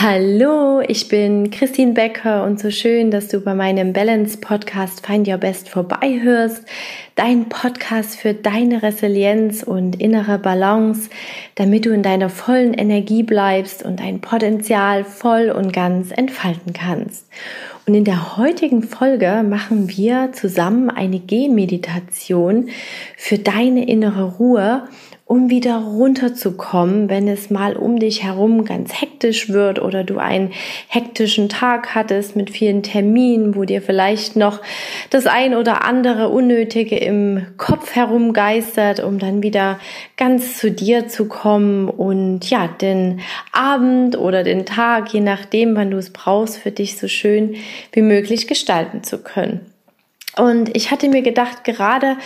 Hallo, ich bin Christine Becker und so schön, dass du bei meinem Balance Podcast Find Your Best vorbeihörst. Dein Podcast für deine Resilienz und innere Balance, damit du in deiner vollen Energie bleibst und dein Potenzial voll und ganz entfalten kannst. Und in der heutigen Folge machen wir zusammen eine Gehmeditation für deine innere Ruhe um wieder runterzukommen, wenn es mal um dich herum ganz hektisch wird oder du einen hektischen Tag hattest mit vielen Terminen, wo dir vielleicht noch das ein oder andere Unnötige im Kopf herumgeistert, um dann wieder ganz zu dir zu kommen und ja, den Abend oder den Tag, je nachdem, wann du es brauchst, für dich so schön wie möglich gestalten zu können. Und ich hatte mir gedacht, gerade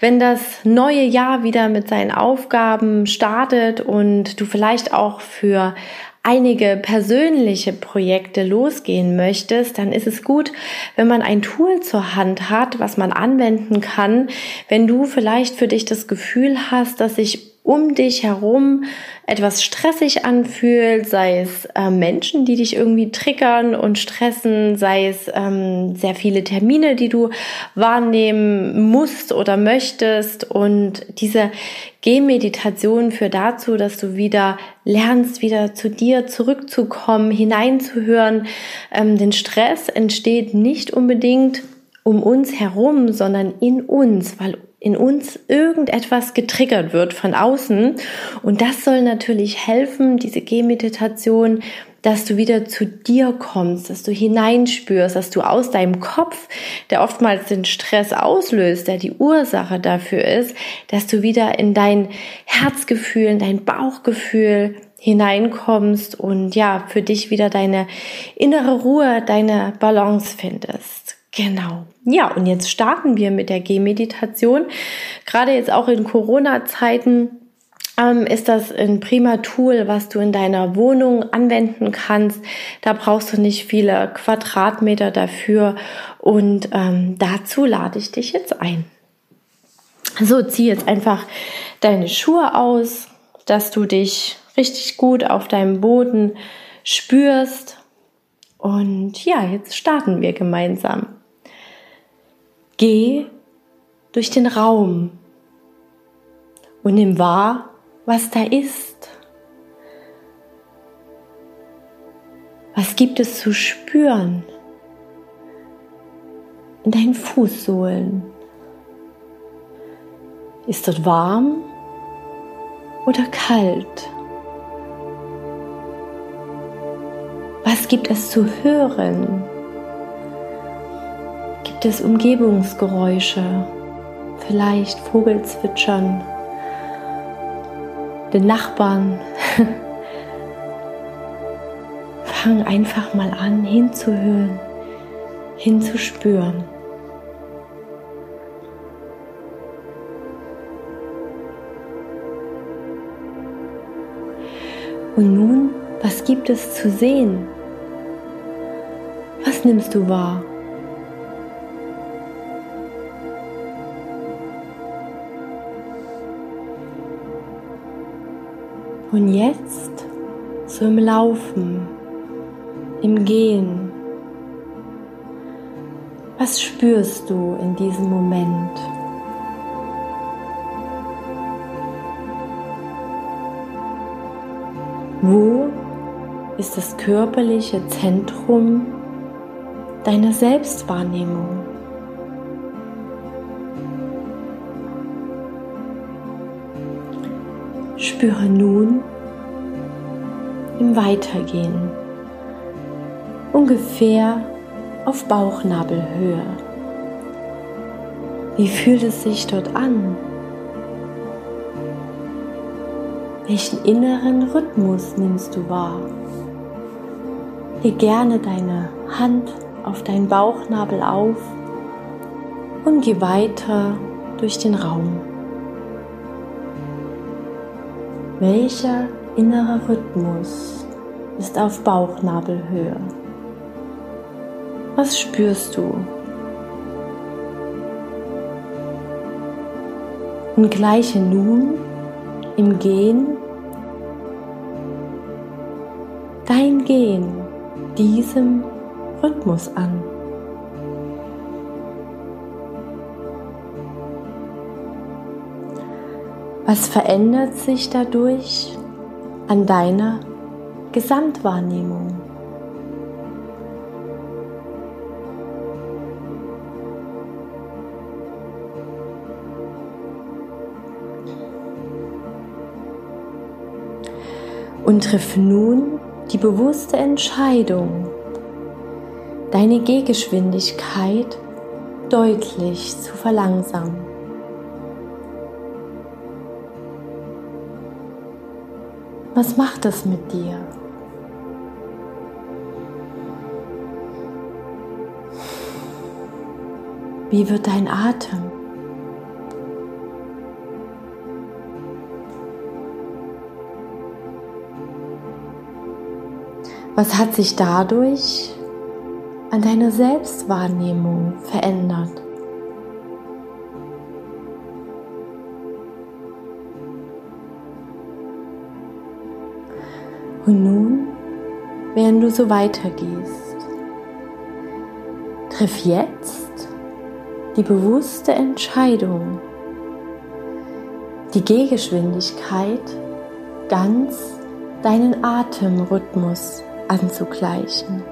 wenn das neue Jahr wieder mit seinen Aufgaben startet und du vielleicht auch für einige persönliche Projekte losgehen möchtest, dann ist es gut, wenn man ein Tool zur Hand hat, was man anwenden kann, wenn du vielleicht für dich das Gefühl hast, dass sich um dich herum etwas stressig anfühlt, sei es äh, Menschen, die dich irgendwie triggern und stressen, sei es ähm, sehr viele Termine, die du wahrnehmen musst oder möchtest. Und diese Gehmeditation führt dazu, dass du wieder lernst, wieder zu dir zurückzukommen, hineinzuhören. Ähm, denn Stress entsteht nicht unbedingt um uns herum, sondern in uns, weil in uns irgendetwas getriggert wird von außen. Und das soll natürlich helfen, diese Gehmeditation, dass du wieder zu dir kommst, dass du hineinspürst, dass du aus deinem Kopf, der oftmals den Stress auslöst, der die Ursache dafür ist, dass du wieder in dein Herzgefühl, in dein Bauchgefühl hineinkommst und ja, für dich wieder deine innere Ruhe, deine Balance findest. Genau. Ja, und jetzt starten wir mit der Gehmeditation. Gerade jetzt auch in Corona-Zeiten ähm, ist das ein prima Tool, was du in deiner Wohnung anwenden kannst. Da brauchst du nicht viele Quadratmeter dafür. Und ähm, dazu lade ich dich jetzt ein. So, zieh jetzt einfach deine Schuhe aus, dass du dich richtig gut auf deinem Boden spürst. Und ja, jetzt starten wir gemeinsam. Geh durch den Raum und nimm wahr, was da ist. Was gibt es zu spüren in deinen Fußsohlen? Ist dort warm oder kalt? Was gibt es zu hören? Gibt es Umgebungsgeräusche, vielleicht Vogelzwitschern, den Nachbarn? Fang einfach mal an hinzuhören, hinzuspüren. Und nun, was gibt es zu sehen? Was nimmst du wahr? Und jetzt so im Laufen, im Gehen. Was spürst du in diesem Moment? Wo ist das körperliche Zentrum deiner Selbstwahrnehmung? Spüre nun im Weitergehen ungefähr auf Bauchnabelhöhe. Wie fühlt es sich dort an? Welchen inneren Rhythmus nimmst du wahr? Leg gerne deine Hand auf deinen Bauchnabel auf und geh weiter durch den Raum. Welcher innere Rhythmus ist auf Bauchnabelhöhe? Was spürst du? Und gleiche nun im Gehen dein Gehen diesem Rhythmus an. Was verändert sich dadurch an deiner Gesamtwahrnehmung? Und triff nun die bewusste Entscheidung, deine Gehgeschwindigkeit deutlich zu verlangsamen. Was macht es mit dir? Wie wird dein Atem? Was hat sich dadurch an deiner Selbstwahrnehmung verändert? Und nun, während du so weitergehst, triff jetzt die bewusste Entscheidung, die Gehgeschwindigkeit ganz deinen Atemrhythmus anzugleichen,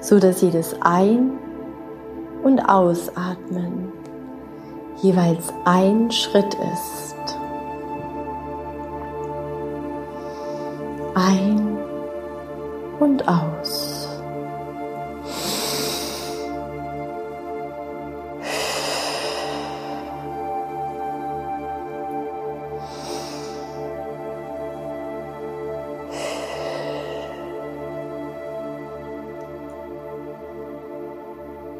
so dass jedes Ein- und Ausatmen jeweils ein Schritt ist. Ein und aus.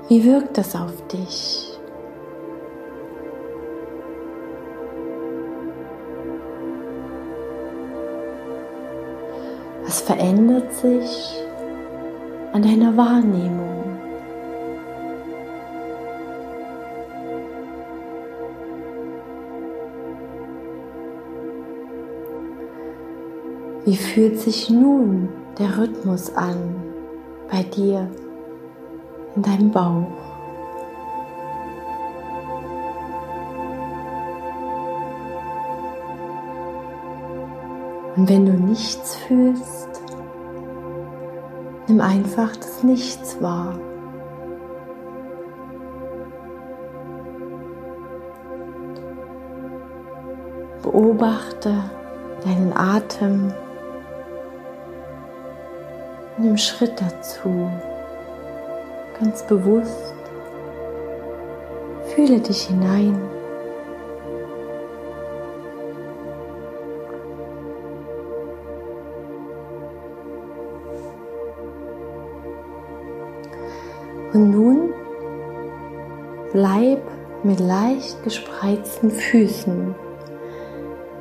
Wie wirkt das auf dich? Was verändert sich an deiner Wahrnehmung? Wie fühlt sich nun der Rhythmus an bei dir in deinem Bauch? Und wenn du nichts fühlst, nimm einfach das Nichts wahr. Beobachte deinen Atem. Nimm Schritt dazu, ganz bewusst. Fühle dich hinein. Und nun bleib mit leicht gespreizten Füßen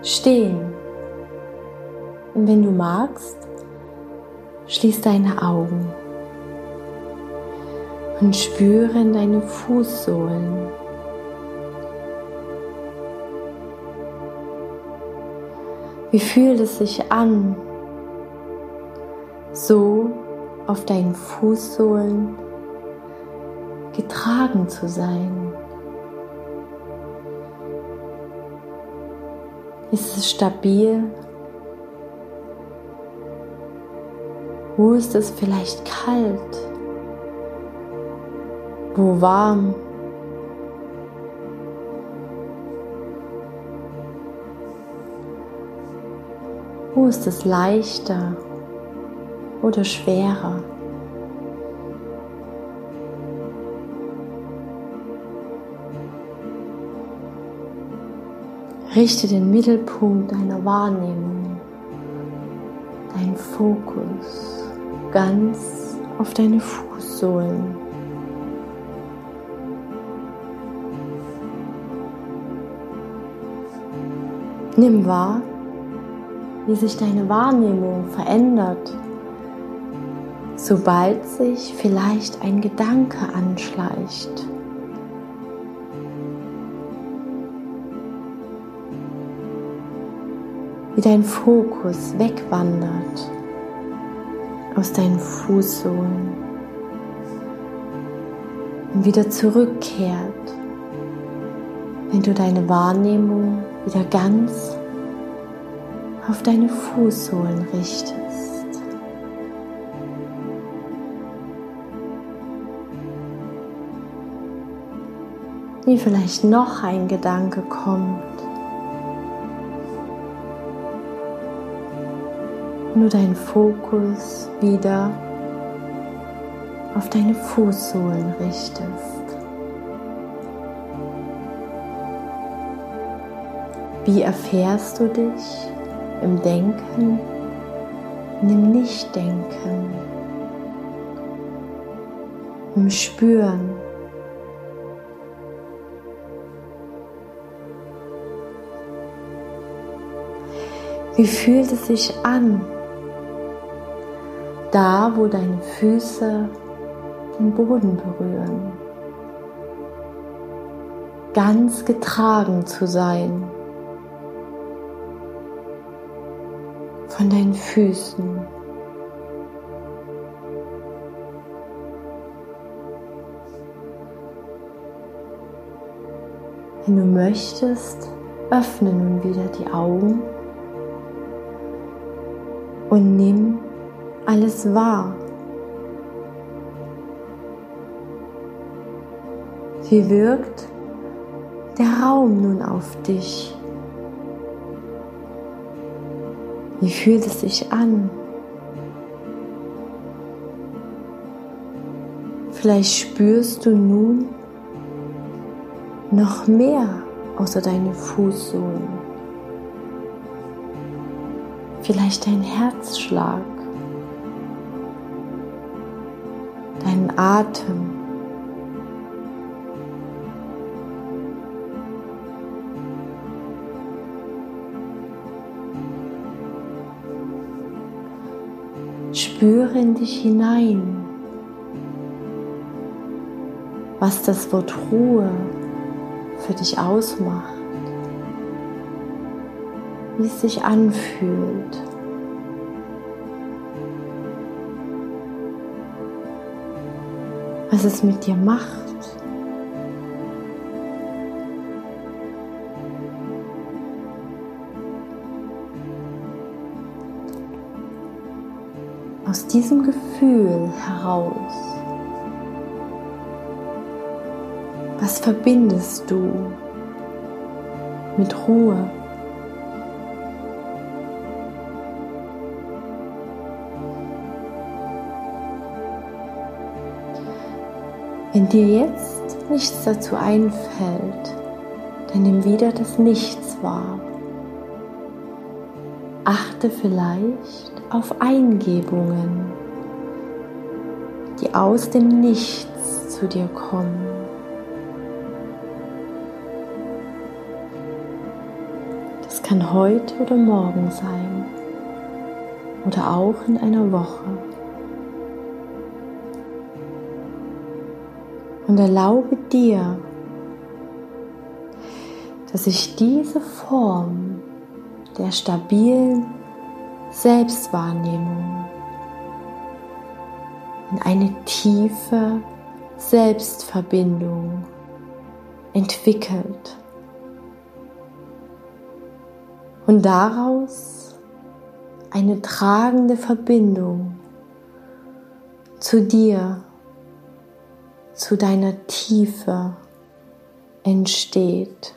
stehen. Und wenn du magst, schließ deine Augen und spüre in deine Fußsohlen. Wie fühlt es sich an, so auf deinen Fußsohlen getragen zu sein? Ist es stabil? Wo ist es vielleicht kalt? Wo warm? Wo ist es leichter oder schwerer? Richte den Mittelpunkt deiner Wahrnehmung, deinen Fokus ganz auf deine Fußsohlen. Nimm wahr, wie sich deine Wahrnehmung verändert, sobald sich vielleicht ein Gedanke anschleicht. Wie dein Fokus wegwandert aus deinen Fußsohlen und wieder zurückkehrt, wenn du deine Wahrnehmung wieder ganz auf deine Fußsohlen richtest. Wie vielleicht noch ein Gedanke kommt. Nur deinen Fokus wieder auf deine Fußsohlen richtest. Wie erfährst du dich im Denken und im Nichtdenken, im Spüren? Wie fühlt es sich an, da wo deine Füße den Boden berühren? Ganz getragen zu sein von deinen Füßen. Wenn du möchtest, öffne nun wieder die Augen und nimm alles wahr. Wie wirkt der Raum nun auf dich? Wie fühlt es sich an? Vielleicht spürst du nun noch mehr außer deine Fußsohlen. Vielleicht dein Herzschlag, Atem. Spüre in dich hinein, was das Wort Ruhe für dich ausmacht, wie es sich anfühlt. Was es mit dir macht. aus diesem Gefühl heraus, was verbindest du mit Ruhe? Wenn dir jetzt nichts dazu einfällt, dann nimm wieder das Nichts wahr. Achte vielleicht auf Eingebungen, die aus dem Nichts zu dir kommen. Das kann heute oder morgen sein oder auch in einer Woche. Und erlaube dir, dass sich diese Form der stabilen Selbstwahrnehmung, in eine tiefe Selbstverbindung entwickelt. Und daraus eine tragende Verbindung zu dir, zu deiner Tiefe entsteht.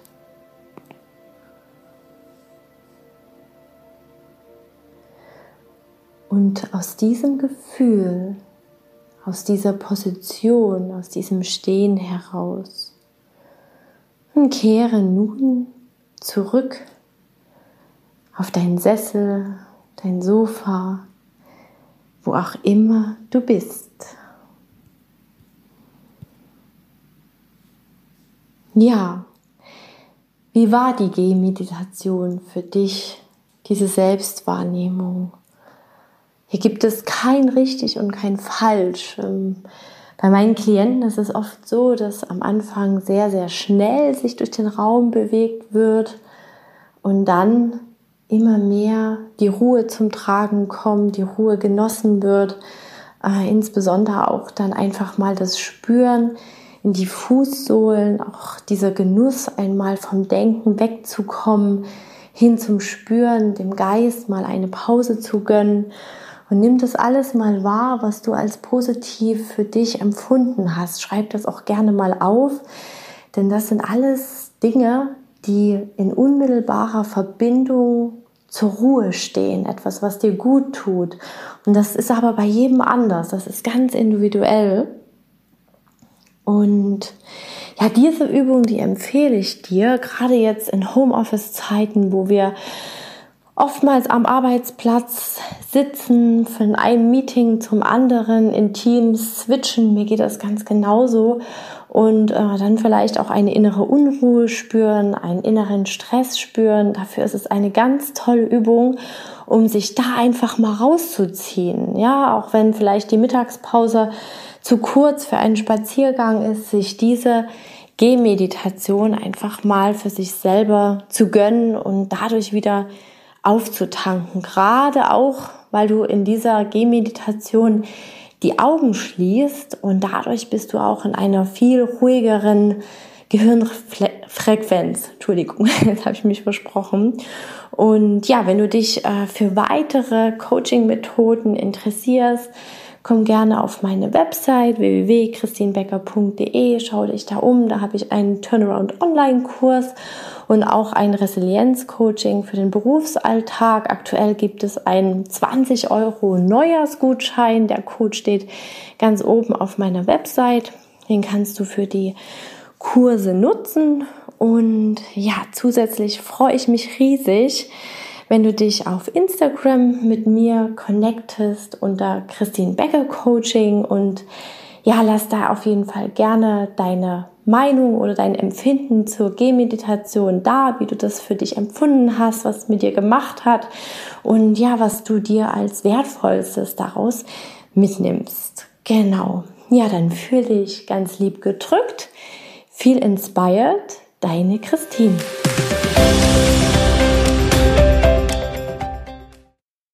Und aus diesem Gefühl, aus dieser Position, aus diesem Stehen heraus, und kehre nun zurück auf deinen Sessel, dein Sofa, wo auch immer du bist. Ja, wie war die Gehmeditation für dich, diese Selbstwahrnehmung? Hier gibt es kein richtig und kein falsch. Ähm, bei meinen Klienten ist es oft so, dass am Anfang sehr, sehr schnell sich durch den Raum bewegt wird und dann immer mehr die Ruhe zum Tragen kommt, die Ruhe genossen wird, äh, insbesondere auch dann einfach mal das Spüren in die Fußsohlen, auch dieser Genuss einmal vom Denken wegzukommen, hin zum Spüren, dem Geist mal eine Pause zu gönnen und nimm das alles mal wahr, was du als positiv für dich empfunden hast. Schreib das auch gerne mal auf, denn das sind alles Dinge, die in unmittelbarer Verbindung zur Ruhe stehen, etwas, was dir gut tut. Und das ist aber bei jedem anders, das ist ganz individuell. Und ja, diese Übung, die empfehle ich dir, gerade jetzt in Homeoffice-Zeiten, wo wir oftmals am Arbeitsplatz sitzen, von einem Meeting zum anderen in Teams switchen. Mir geht das ganz genauso. Und äh, dann vielleicht auch eine innere Unruhe spüren, einen inneren Stress spüren. Dafür ist es eine ganz tolle Übung, um sich da einfach mal rauszuziehen. Ja, auch wenn vielleicht die Mittagspause zu kurz für einen Spaziergang ist, sich diese Gehmeditation einfach mal für sich selber zu gönnen und dadurch wieder aufzutanken. Gerade auch, weil du in dieser Gehmeditation die Augen schließt und dadurch bist du auch in einer viel ruhigeren Gehirnfrequenz. Entschuldigung, jetzt habe ich mich versprochen. Und ja, wenn du dich äh, für weitere Coaching-Methoden interessierst, komm gerne auf meine Website www.christinbecker.de, schau dich da um, da habe ich einen Turnaround Online-Kurs und auch ein Resilienz-Coaching für den Berufsalltag. Aktuell gibt es einen 20 Euro Neujahrsgutschein. Der Code steht ganz oben auf meiner Website. Den kannst du für die Kurse nutzen. Und ja, zusätzlich freue ich mich riesig, wenn du dich auf Instagram mit mir connectest unter Christine Becker Coaching und ja, lass da auf jeden Fall gerne deine Meinung oder dein Empfinden zur Gehmeditation da, wie du das für dich empfunden hast, was mit dir gemacht hat und ja, was du dir als wertvollstes daraus mitnimmst. Genau. Ja, dann fühle dich ganz lieb gedrückt. Viel inspired, deine Christine.